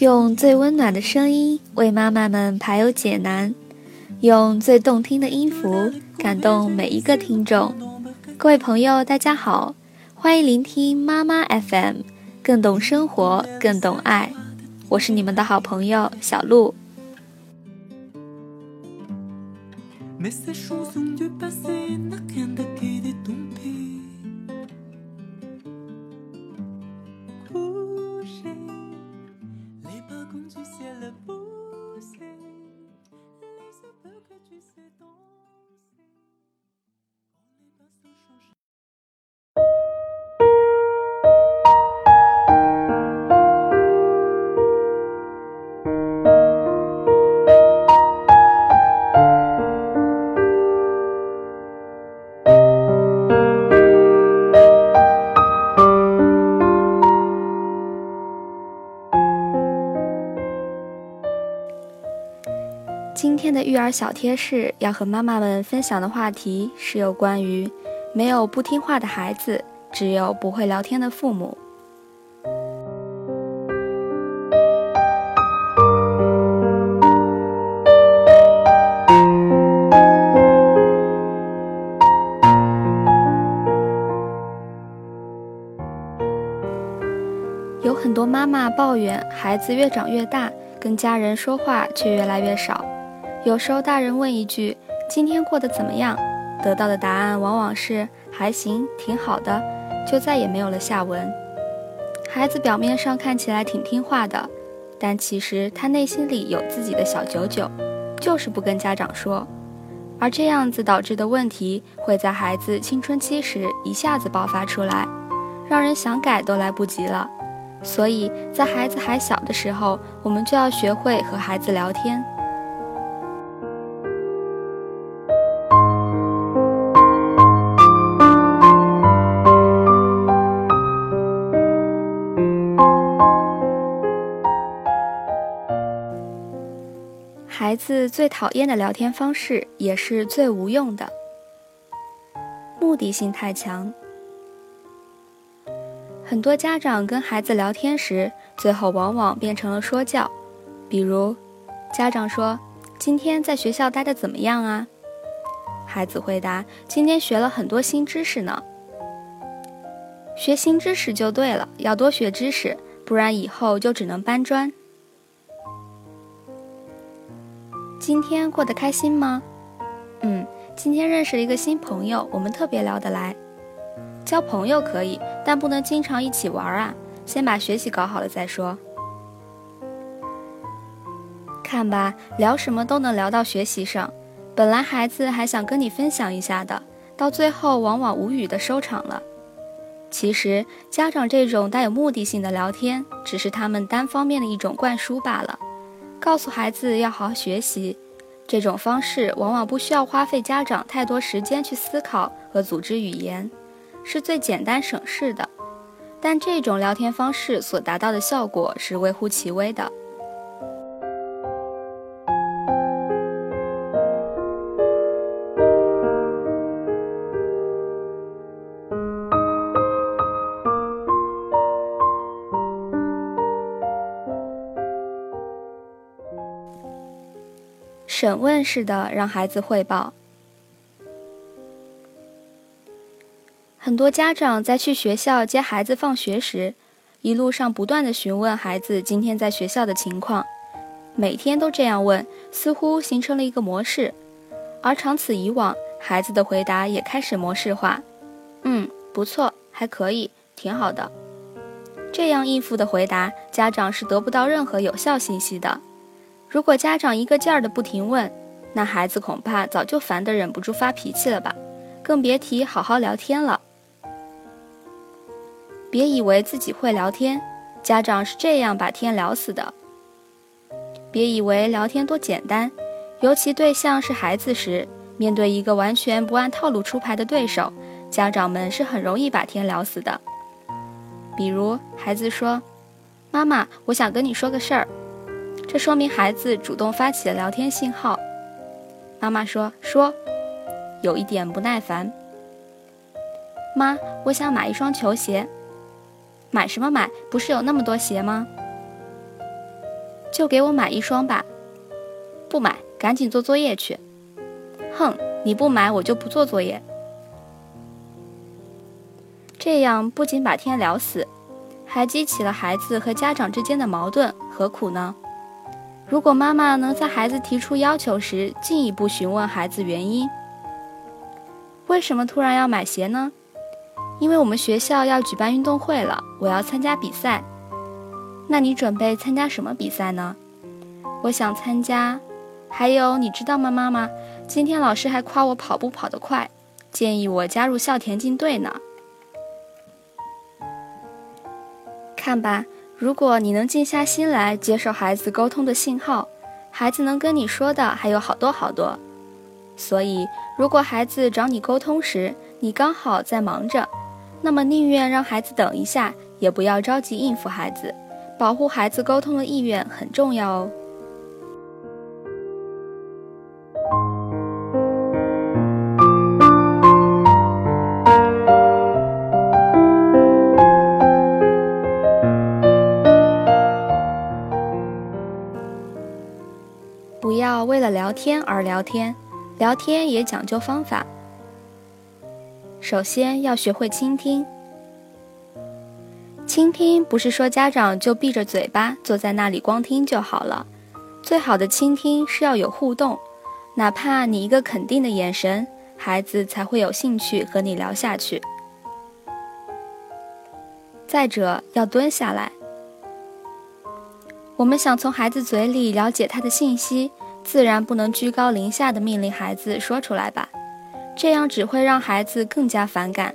用最温暖的声音为妈妈们排忧解难，用最动听的音符感动每一个听众。各位朋友，大家好，欢迎聆听妈妈 FM，更懂生活，更懂爱。我是你们的好朋友小鹿。育儿小贴士要和妈妈们分享的话题是有关于没有不听话的孩子，只有不会聊天的父母。有很多妈妈抱怨孩子越长越大，跟家人说话却越来越少。有时候大人问一句“今天过得怎么样”，得到的答案往往是“还行，挺好的”，就再也没有了下文。孩子表面上看起来挺听话的，但其实他内心里有自己的小九九，就是不跟家长说。而这样子导致的问题，会在孩子青春期时一下子爆发出来，让人想改都来不及了。所以在孩子还小的时候，我们就要学会和孩子聊天。孩子最讨厌的聊天方式，也是最无用的，目的性太强。很多家长跟孩子聊天时，最后往往变成了说教。比如，家长说：“今天在学校待的怎么样啊？”孩子回答：“今天学了很多新知识呢。”学新知识就对了，要多学知识，不然以后就只能搬砖。今天过得开心吗？嗯，今天认识了一个新朋友，我们特别聊得来。交朋友可以，但不能经常一起玩啊！先把学习搞好了再说。看吧，聊什么都能聊到学习上。本来孩子还想跟你分享一下的，到最后往往无语的收场了。其实家长这种带有目的性的聊天，只是他们单方面的一种灌输罢了。告诉孩子要好好学习，这种方式往往不需要花费家长太多时间去思考和组织语言，是最简单省事的。但这种聊天方式所达到的效果是微乎其微的。审问式的让孩子汇报。很多家长在去学校接孩子放学时，一路上不断的询问孩子今天在学校的情况，每天都这样问，似乎形成了一个模式。而长此以往，孩子的回答也开始模式化。嗯，不错，还可以，挺好的。这样应付的回答，家长是得不到任何有效信息的。如果家长一个劲儿的不停问，那孩子恐怕早就烦得忍不住发脾气了吧，更别提好好聊天了。别以为自己会聊天，家长是这样把天聊死的。别以为聊天多简单，尤其对象是孩子时，面对一个完全不按套路出牌的对手，家长们是很容易把天聊死的。比如孩子说：“妈妈，我想跟你说个事儿。”这说明孩子主动发起了聊天信号。妈妈说：“说，有一点不耐烦。”妈，我想买一双球鞋。买什么买？不是有那么多鞋吗？就给我买一双吧。不买，赶紧做作业去。哼，你不买我就不做作业。这样不仅把天聊死，还激起了孩子和家长之间的矛盾，何苦呢？如果妈妈能在孩子提出要求时进一步询问孩子原因，为什么突然要买鞋呢？因为我们学校要举办运动会了，我要参加比赛。那你准备参加什么比赛呢？我想参加。还有，你知道吗，妈妈？今天老师还夸我跑步跑得快，建议我加入校田径队呢。看吧，如果你能静下心来接受孩子沟通的信号，孩子能跟你说的还有好多好多。所以，如果孩子找你沟通时，你刚好在忙着，那么宁愿让孩子等一下，也不要着急应付孩子。保护孩子沟通的意愿很重要哦。为了聊天而聊天，聊天也讲究方法。首先要学会倾听。倾听不是说家长就闭着嘴巴坐在那里光听就好了，最好的倾听是要有互动，哪怕你一个肯定的眼神，孩子才会有兴趣和你聊下去。再者，要蹲下来。我们想从孩子嘴里了解他的信息，自然不能居高临下的命令孩子说出来吧，这样只会让孩子更加反感。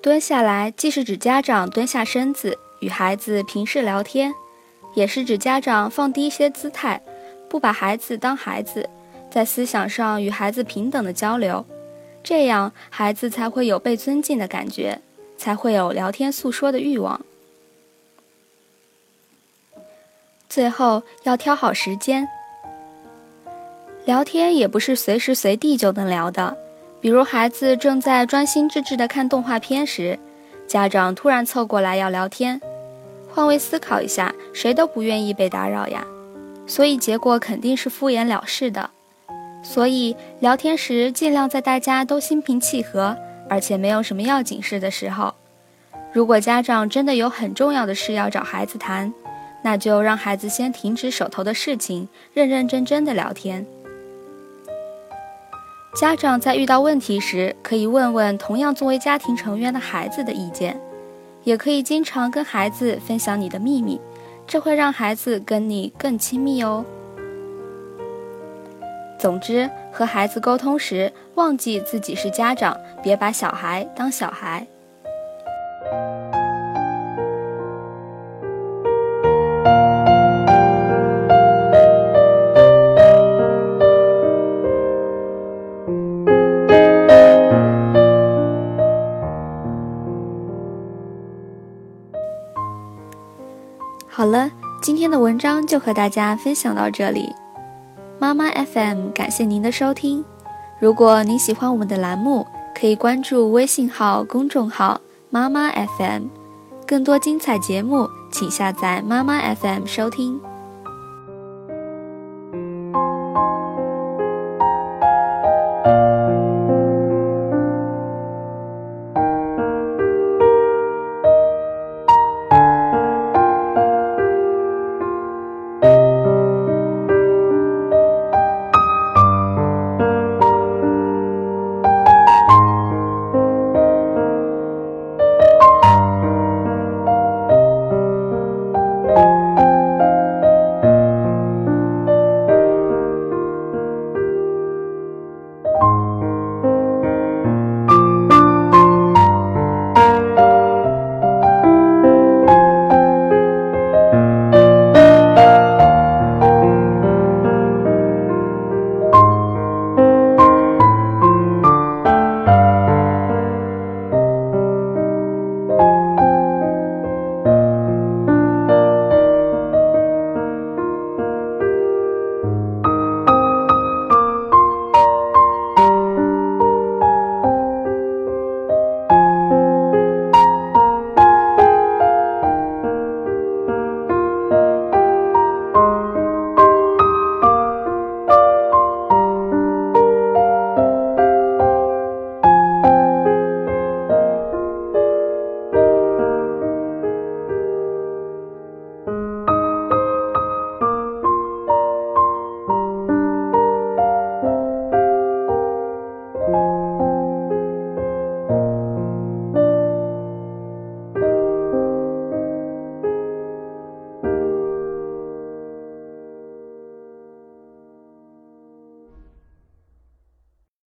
蹲下来既是指家长蹲下身子与孩子平视聊天，也是指家长放低一些姿态，不把孩子当孩子，在思想上与孩子平等的交流，这样孩子才会有被尊敬的感觉，才会有聊天诉说的欲望。最后要挑好时间，聊天也不是随时随地就能聊的。比如孩子正在专心致志地看动画片时，家长突然凑过来要聊天，换位思考一下，谁都不愿意被打扰呀，所以结果肯定是敷衍了事的。所以聊天时尽量在大家都心平气和，而且没有什么要紧事的时候。如果家长真的有很重要的事要找孩子谈，那就让孩子先停止手头的事情，认认真真的聊天。家长在遇到问题时，可以问问同样作为家庭成员的孩子的意见，也可以经常跟孩子分享你的秘密，这会让孩子跟你更亲密哦。总之，和孩子沟通时，忘记自己是家长，别把小孩当小孩。今天的文章就和大家分享到这里。妈妈 FM 感谢您的收听。如果您喜欢我们的栏目，可以关注微信号公众号妈妈 FM，更多精彩节目请下载妈妈 FM 收听。